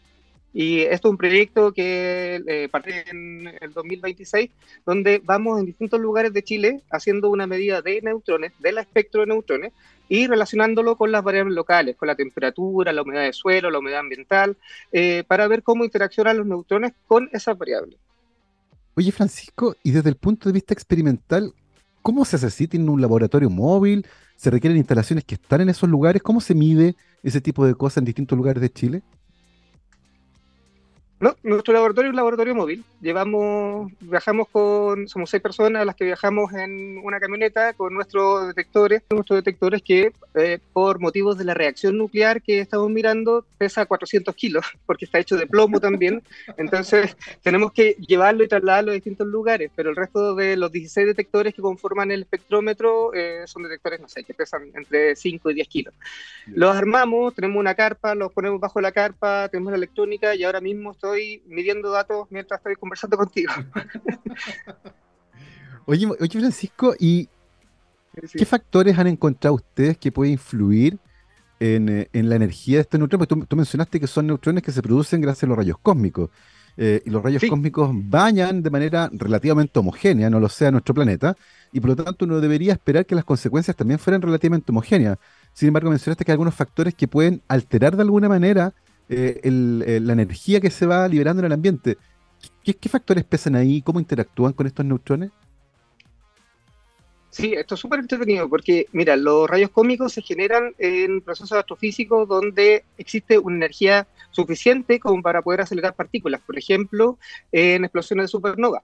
Y esto es un proyecto que eh, parte en el 2026, donde vamos en distintos lugares de Chile haciendo una medida de neutrones, del espectro de neutrones, y relacionándolo con las variables locales, con la temperatura, la humedad de suelo, la humedad ambiental, eh, para ver cómo interaccionan los neutrones con esas variables. Oye, Francisco, y desde el punto de vista experimental, ¿cómo se hace así? ¿Tienen un laboratorio móvil? ¿Se requieren instalaciones que están en esos lugares? ¿Cómo se mide ese tipo de cosas en distintos lugares de Chile? No, nuestro laboratorio es un laboratorio móvil. Llevamos, viajamos con, somos seis personas las que viajamos en una camioneta con nuestros detectores, nuestros detectores que eh, por motivos de la reacción nuclear que estamos mirando pesa 400 kilos, porque está hecho de plomo también. Entonces tenemos que llevarlo y trasladarlo a distintos lugares, pero el resto de los 16 detectores que conforman el espectrómetro eh, son detectores, no sé, que pesan entre 5 y 10 kilos. Los armamos, tenemos una carpa, los ponemos bajo la carpa, tenemos la electrónica y ahora mismo estoy estoy midiendo datos mientras estoy conversando contigo. oye, oye, Francisco, ¿y qué factores han encontrado ustedes que pueden influir en, eh, la energía de estos neutrones? Tú, tú, mencionaste que son neutrones que se producen gracias a los rayos cósmicos. Eh, y los rayos cósmicos bañan de manera relativamente homogénea, no lo sea nuestro planeta, y por lo tanto uno debería esperar que las consecuencias también fueran relativamente homogéneas. Sin embargo, mencionaste que hay algunos factores que pueden alterar de alguna manera eh, eh, la energía que se va liberando en el ambiente. ¿Qué, factores pesan ahí? ¿Cómo interactúan con estos neutrones? Sí, esto es súper entretenido porque, mira, los rayos cósmicos se generan en procesos astrofísicos donde existe una energía suficiente como para poder acelerar partículas, por ejemplo, en explosiones de supernova.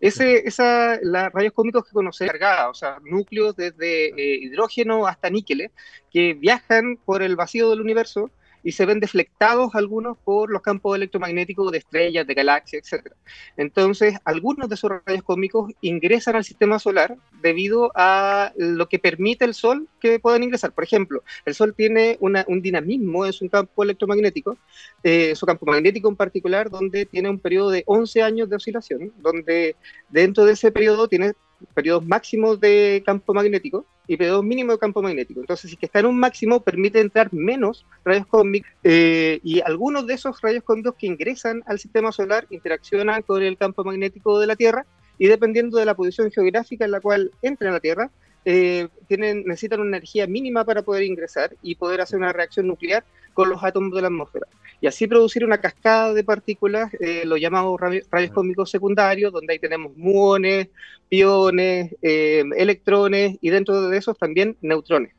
Ese, esa, los rayos cósmicos que conocemos, cargados, o sea, núcleos desde eh, hidrógeno hasta níqueles, que viajan por el vacío del universo y se ven deflectados algunos por los campos electromagnéticos de estrellas, de galaxias, etc. Entonces, algunos de esos rayos cósmicos ingresan al sistema solar debido a lo que permite el Sol que puedan ingresar. Por ejemplo, el Sol tiene un dinamismo en su campo electromagnético, eh, su campo magnético en particular, donde tiene un periodo de 11 años de oscilación, donde dentro de ese periodo tiene periodos máximos de campo magnético y periodos mínimos de campo magnético. Entonces, si que está en un máximo, permite entrar menos rayos cósmicos eh, y algunos de esos rayos cósmicos que ingresan al sistema solar interaccionan con el campo magnético de la Tierra y dependiendo de la posición geográfica en la cual entran a la Tierra, eh, tienen, necesitan una energía mínima para poder ingresar y poder hacer una reacción nuclear con los átomos de la atmósfera. Y así producir una cascada de partículas, eh, lo llamamos rayos, cósmicos secundarios, donde ahí tenemos muones, piones, eh, electrones y dentro de esos también neutrones.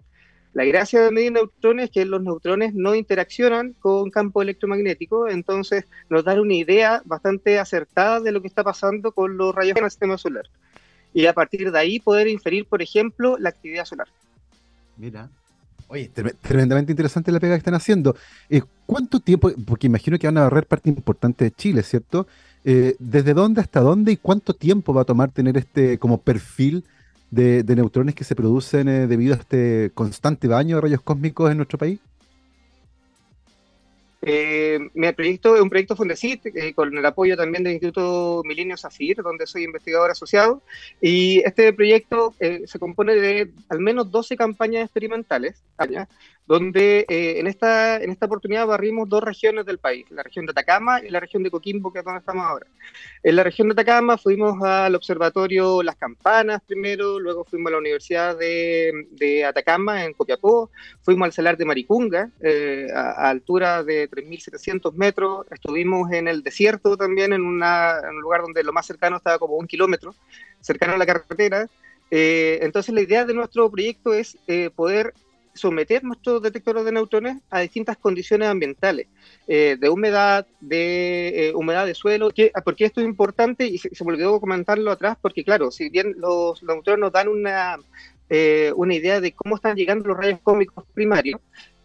La gracia de medir neutrones es que los neutrones no interaccionan con campo electromagnético, entonces nos da una idea bastante acertada de lo que está pasando con los rayos en el sistema solar y a partir de ahí poder inferir, por ejemplo, la actividad solar. Mira. Oye, tremendamente interesante la pega que están haciendo. Eh, ¿Cuánto tiempo? Porque imagino que van a barrer parte importante de Chile, ¿cierto? Eh, ¿Desde dónde hasta dónde y cuánto tiempo va a tomar tener este como perfil de, neutrones que se producen eh, debido a este constante baño de rayos cósmicos en nuestro país? Eh, mi proyecto es un proyecto Fundesit, eh, con el apoyo también del Instituto Milenio Zafir, donde soy investigador asociado. Y este proyecto eh, se compone de al menos 12 campañas experimentales, donde eh, en, esta, en esta oportunidad barrimos dos regiones del país, la región de Atacama y la región de Coquimbo, que es donde estamos ahora. En la región de Atacama fuimos al observatorio Las Campanas primero, luego fuimos a la Universidad de, de Atacama en Copiapó, fuimos al Salar de Maricunga, eh, a, altura de 3.700 metros, estuvimos en el desierto también, en, una, un lugar donde lo más cercano estaba como un kilómetro, cercano a la carretera, eh, entonces la idea de nuestro proyecto es poder someter nuestros detectores de neutrones a distintas condiciones ambientales, eh, de humedad, de eh, humedad de suelo. ¿Qué, ¿Por qué esto es importante? Y se, me olvidó comentarlo atrás, porque claro, si bien los, neutrones nos dan una, eh, una idea de cómo están llegando los rayos cósmicos primarios,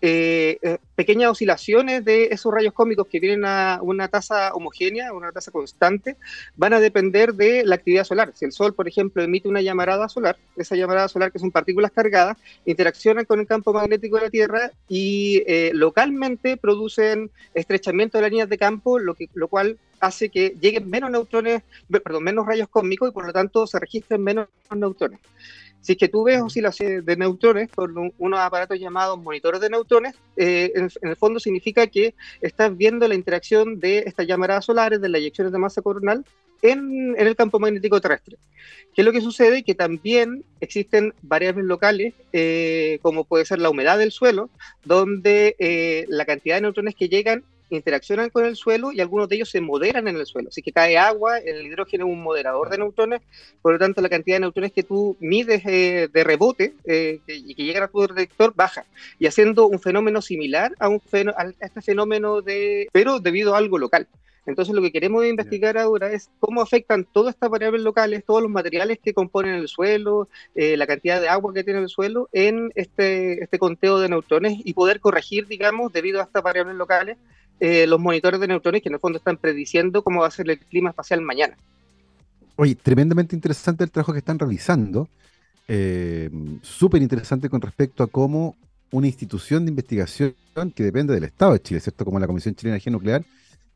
eh, eh, pequeñas oscilaciones de esos rayos cósmicos que vienen a una tasa homogénea, una tasa constante, van a depender de la actividad solar. Si el Sol, por ejemplo, emite una llamarada solar, esa llamarada solar que son partículas cargadas, interaccionan con el campo magnético de la Tierra y eh, localmente producen estrechamiento de las líneas de campo, lo, lo cual hace que lleguen menos neutrones, perdón, menos rayos cósmicos y por lo tanto se registren menos neutrones. Si es que tú ves oscilaciones de neutrones con unos aparatos llamados monitores de neutrones, eh, en, el fondo significa que estás viendo la interacción de estas llamaradas solares, de las eyecciones de masa coronal, en, el campo magnético terrestre. ¿Qué es lo que sucede? Que también existen variables locales, eh, como puede ser la humedad del suelo, donde eh, la cantidad de neutrones que llegan interaccionan con el suelo y algunos de ellos se moderan en el suelo. Así que cae agua, el hidrógeno es un moderador de neutrones, por lo tanto la cantidad de neutrones que tú mides eh, de rebote eh, y que llegan a tu detector baja, y haciendo un fenómeno similar a, un a este fenómeno de, pero debido a algo local. Entonces lo que queremos investigar ahora es cómo afectan todas estas variables locales, todos los materiales que componen el suelo, eh, la cantidad de agua que tiene el suelo en este, este conteo de neutrones y poder corregir, digamos, debido a estas variables locales, eh, los monitores de neutrones que en el fondo están prediciendo cómo va a ser el clima espacial mañana. Oye, tremendamente interesante el trabajo que están realizando. Eh, súper interesante con respecto a cómo una institución de investigación que depende del Estado de Chile, ¿cierto? Como la Comisión Chilena de Energía Nuclear,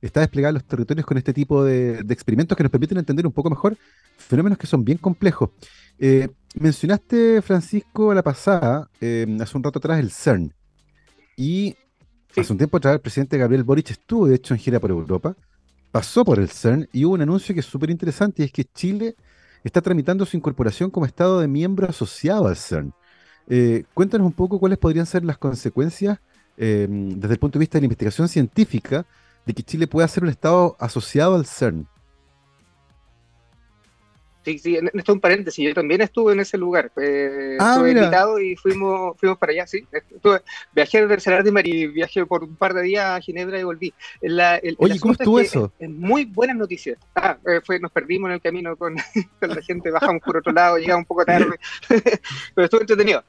está desplegada en los territorios con este tipo de, experimentos que nos permiten entender un poco mejor fenómenos que son bien complejos. Eh, mencionaste, Francisco, la pasada, hace un rato atrás, el CERN. Y Hace un tiempo atrás el presidente Gabriel Boric estuvo de hecho en gira por Europa, pasó por el CERN y hubo un anuncio que es súper interesante y es que Chile está tramitando su incorporación como Estado de miembro asociado al CERN. Eh, cuéntanos un poco cuáles podrían ser las consecuencias em, desde el punto de vista de la investigación científica de que Chile pueda ser un Estado asociado al CERN. Sí, sí, esto es un paréntesis, yo también estuve en ese lugar, eh, ah, estuve invitado y fuimos, fuimos para allá, sí. Estuve, viajé el Salar de Mar y viajé por un par de días a Ginebra y volví. Oye, ¿cómo estuvo eso? Es, muy buenas noticias. Ah, eh, fue, nos perdimos en el camino con, la gente, bajamos por otro lado, llegamos un poco tarde, pero estuvo entretenido.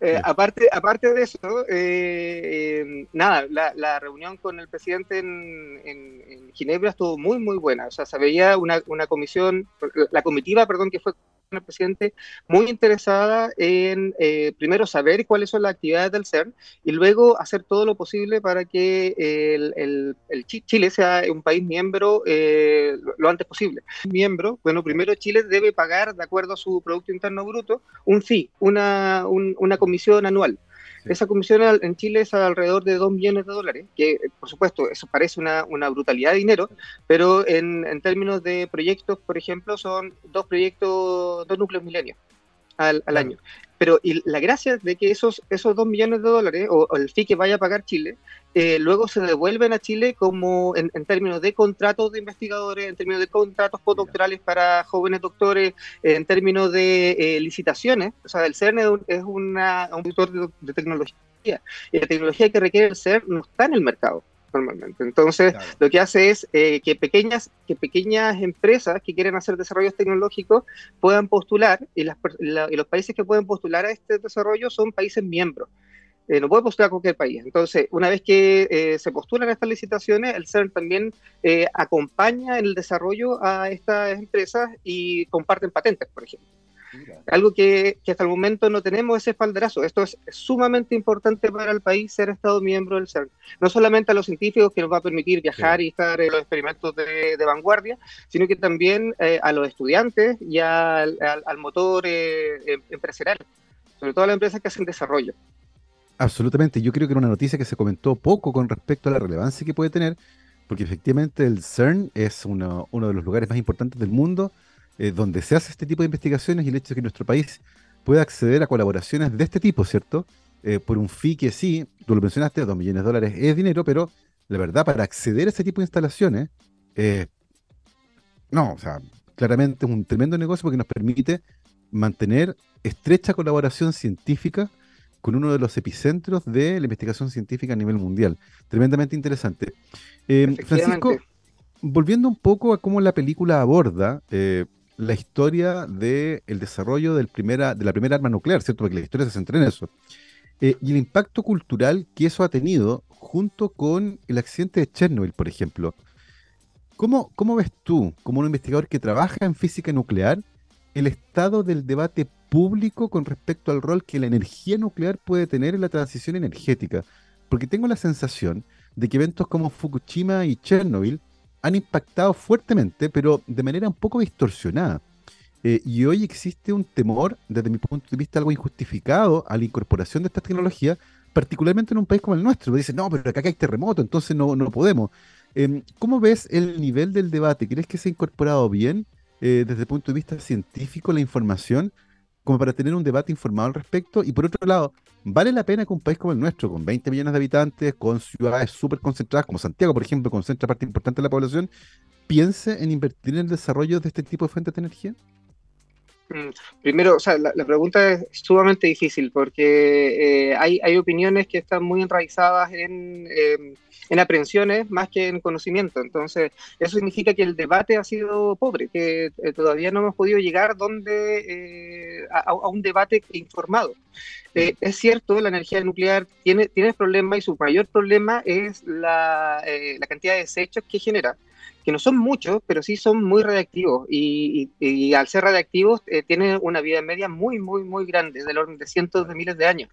Eh, aparte, aparte de eso, eh, nada, la, reunión con el presidente en, en, Ginebra estuvo muy, muy buena. O sea, se veía una, una comisión, la comitiva, perdón, que fue el presidente muy interesada en eh, primero saber cuáles son las actividades del CERN y luego hacer todo lo posible para que el, Chile sea un país miembro eh, lo antes posible. Miembro, bueno, primero Chile debe pagar, de acuerdo a su Producto Interno Bruto, un fee, una, una comisión anual. Esa comisión en Chile es alrededor de 2 millones de dólares, que por supuesto eso parece una, una brutalidad de dinero, pero en, en, términos de proyectos, por ejemplo, son dos proyectos, dos núcleos milenios al, al año. Pero y la gracia de que esos, esos 2 millones de dólares, o, el fee que vaya a pagar Chile, eh, luego se devuelven a Chile como en, términos de contratos de investigadores, en términos de contratos postdoctorales para jóvenes doctores, en términos de eh, licitaciones. O sea, el CERN es, una, un sector de, de tecnología. Y la tecnología que requiere el CERN no está en el mercado normalmente. Entonces, lo que hace es eh, que, pequeñas, que pequeñas empresas que quieren hacer desarrollos tecnológicos puedan postular y, las, y los países que pueden postular a este desarrollo son países miembros. Eh, no puede postular cualquier país. Entonces, una vez que eh, se postulan estas licitaciones, el CERN también acompaña en el desarrollo a estas empresas y comparten patentes, por ejemplo. Algo que, hasta el momento no tenemos ese espaldarazo. Esto es sumamente importante para el país ser Estado miembro del CERN. No solamente a los científicos que nos va a permitir viajar y estar en los experimentos de, vanguardia, sino que también eh, a los estudiantes y al, motor eh, em, empresarial, sobre todo a las empresas que hacen desarrollo. Absolutamente. Yo creo que era una noticia que se comentó poco con respecto a la relevancia que puede tener, porque efectivamente el CERN es uno, de los lugares más importantes del mundo eh, donde se hace este tipo de investigaciones y el hecho de que nuestro país pueda acceder a colaboraciones de este tipo, ¿cierto? Eh, por un fee que sí, tú lo mencionaste, dos millones de dólares es dinero, pero la verdad, para acceder a este tipo de instalaciones, eh, no, o sea, claramente es un tremendo negocio porque nos permite mantener estrecha colaboración científica con uno de los epicentros de la investigación científica a nivel mundial. Tremendamente interesante. Francisco, volviendo un poco a cómo la película aborda la historia del desarrollo del primera, de la primera arma nuclear, ¿cierto? Porque la historia se centra en eso. Eh, y el impacto cultural que eso ha tenido junto con el accidente de Chernobyl, por ejemplo. ¿Cómo, ¿Cómo ves tú, como un investigador que trabaja en física nuclear, el estado del debate público con respecto al rol que la energía nuclear puede tener en la transición energética? Porque tengo la sensación de que eventos como Fukushima y Chernobyl han impactado fuertemente, pero de manera un poco distorsionada. Eh, y hoy existe un temor, desde mi punto de vista, algo injustificado a la incorporación de esta tecnología, particularmente en un país como el nuestro. Dicen, no, pero acá hay terremoto, entonces no, no podemos. Em, ¿Cómo ves el nivel del debate? ¿Crees que se ha incorporado bien eh, desde el punto de vista científico la información como para tener un debate informado al respecto? Y por otro lado, ¿vale la pena que un país como el nuestro, con 20 millones de habitantes, con ciudades súper concentradas, como Santiago, por ejemplo, concentra parte importante de la población, piense en invertir en el desarrollo de este tipo de fuentes de energía? Mm, primero, o sea, la, pregunta es sumamente difícil porque eh, hay, hay, opiniones que están muy enraizadas en, em, en aprensiones más que en conocimiento. Entonces, eso significa que el debate ha sido pobre, que eh, todavía no hemos podido llegar donde, eh, a, un debate informado. Eh, es cierto, la energía nuclear tiene, tiene problemas y su mayor problema es la, la cantidad de desechos que genera que no son muchos, pero sí son muy radiactivos y, al ser radiactivos eh, tienen una vida media muy, muy, muy grande, del orden de cientos de miles de años.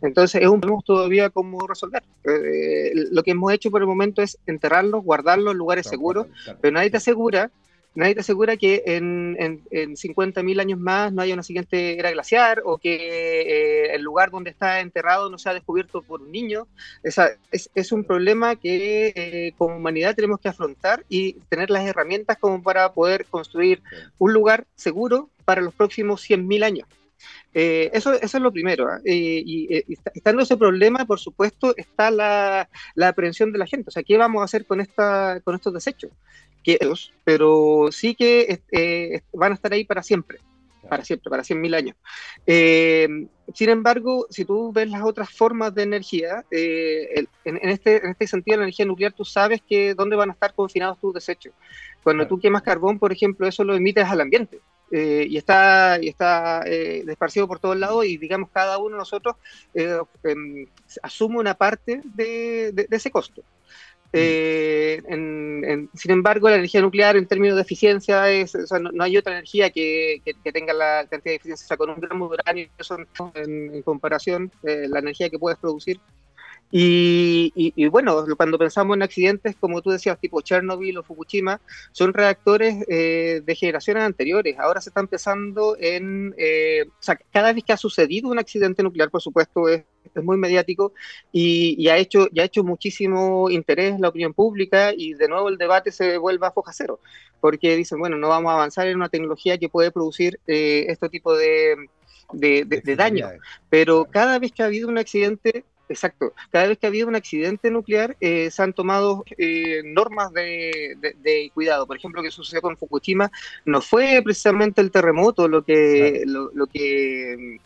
Entonces es un problema todavía cómo resolver. Eh, lo que hemos hecho por el momento es enterrarlos, guardarlos en lugares seguros, pero nadie te asegura nadie te asegura que en, en, en 50.000 años más no haya una siguiente era glaciar o que eh, el lugar donde está enterrado no sea descubierto por un niño. Esa, es, es, un problema que eh, como humanidad tenemos que afrontar y tener las herramientas como para poder construir un lugar seguro para los próximos 100.000 años. Eh, eso, eso es lo primero. ¿ah? y, estando ese problema, por supuesto, está la, la, aprehensión de la gente. O sea, ¿qué vamos a hacer con, esta, con estos desechos? Pero sí que eh, van a estar ahí para siempre, para siempre, para 100.000 años. Eh, sin embargo, si tú ves las otras formas de energía, eh, en, este, en este sentido, la energía nuclear, tú sabes que dónde van a estar confinados tus desechos. Cuando tú quemas carbón, por ejemplo, eso lo emites al ambiente. eh, y está, y está eh, desparcido por todos lados y digamos cada uno de nosotros eh, em, asume una parte de, ese costo. Mm. sin embargo, la energía nuclear en términos de eficiencia, es, no, hay otra energía que, tenga la cantidad de eficiencia. O sea, con un gramo de uranio, en, en comparación, la energía que puedes producir y, bueno, cuando pensamos en accidentes, como tú decías, tipo Chernobyl o Fukushima, son reactores eh, de generaciones anteriores. Ahora se está empezando en... Eh, o sea, cada vez que ha sucedido un accidente nuclear, por supuesto, es, muy mediático y, ha hecho, y ha hecho muchísimo interés la opinión pública y de nuevo el debate se vuelve a foja cero, porque dicen, bueno, no vamos a avanzar en una tecnología que puede producir eh, este tipo de, de, de daño. Pero cada vez que ha habido un accidente, Exacto. Cada vez que ha habido un accidente nuclear eh, se han tomado eh, normas de, cuidado. Por ejemplo, lo que sucedió con Fukushima no fue precisamente el terremoto lo que, lo, que,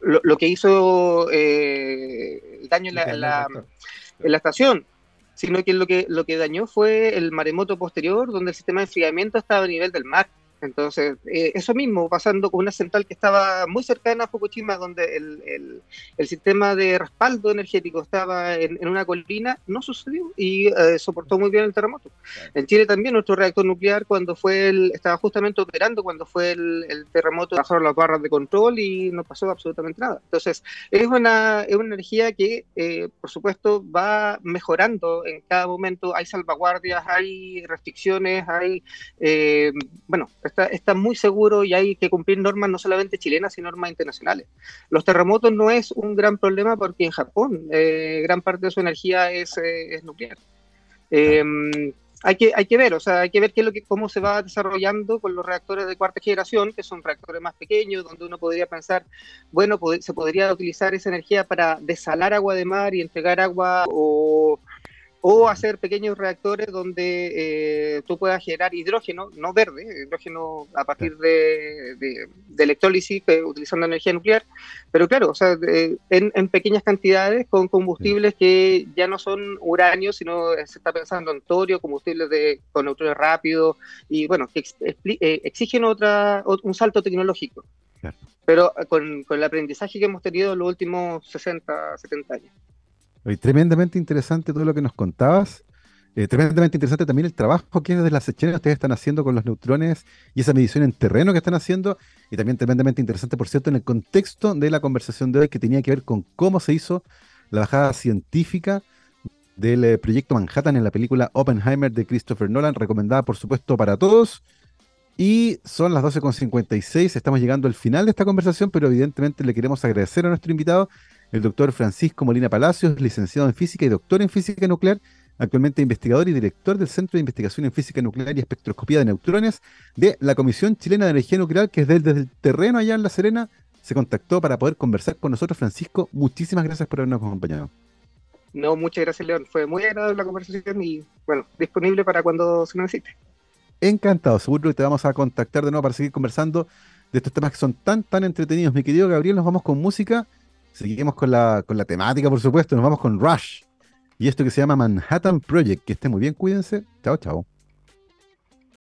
lo, que hizo eh, el daño en la, en la, estación, sino que lo que lo que dañó fue el maremoto posterior, donde el sistema de enfriamiento estaba a nivel del mar. Entonces, eh, eso mismo, pasando con una central que estaba muy cercana a Fukushima, donde el, el, sistema de respaldo energético estaba en, una colina, no sucedió y eh, soportó muy bien el terremoto. En Chile también nuestro reactor nuclear, cuando fue el, estaba justamente operando cuando fue el, terremoto, bajaron las barras de control y no pasó absolutamente nada. Entonces, es una, es una energía que, eh, por supuesto, va mejorando en cada momento. Hay salvaguardias, hay restricciones, hay, bueno, está, muy seguro y hay que cumplir normas no solamente chilenas, sino normas internacionales. Los terremotos no es un gran problema porque en Japón eh, gran parte de su energía es, eh, nuclear. Em, hay que, hay que ver, o sea, hay que ver qué es lo que, cómo se va desarrollando con los reactores de cuarta generación, que son reactores más pequeños, donde uno podría pensar, bueno, se podría utilizar esa energía para desalar agua de mar y entregar agua o o hacer pequeños reactores donde eh, tú puedas generar hidrógeno, no verde, hidrógeno a partir de, electrólisis utilizando energía nuclear, pero claro, o sea, en, pequeñas cantidades con combustibles que ya no son uranio, sino se está pensando en torio, combustibles de, con neutrones rápidos y bueno, que eh, exigen otra, un salto tecnológico. Pero con, con el aprendizaje que hemos tenido en los últimos 60, 70 años tremendamente interesante todo lo que nos contabas. Eh, tremendamente interesante también el trabajo que desde las secciones ustedes están haciendo con los neutrones y esa medición en terreno que están haciendo. Y también tremendamente interesante, por cierto, en el contexto de la conversación de hoy que tenía que ver con cómo se hizo la bajada científica del eh, proyecto Manhattan en la película Oppenheimer de Christopher Nolan, recomendada por supuesto para todos. Y son las 12.56, estamos llegando al final de esta conversación, pero evidentemente le queremos agradecer a nuestro invitado el doctor Francisco Molina Palacios, licenciado en física y doctor en física nuclear, actualmente investigador y director del Centro de Investigación en Física Nuclear y Espectroscopía de Neutrones de la Comisión Chilena de Energía Nuclear, que desde, desde el terreno allá en La Serena se contactó para poder conversar con nosotros. Francisco, muchísimas gracias por habernos acompañado. No, muchas gracias, León. Fue muy agradable la conversación y, bueno, disponible para cuando se necesite. Encantado, seguro que te vamos a contactar de nuevo para seguir conversando de estos temas que son tan, tan entretenidos. Mi querido Gabriel, nos vamos con música Seguimos con la, con la temática, por supuesto. Nos vamos con Rush y esto que se llama Manhattan Project. Que esté muy bien, cuídense. Chao, chao.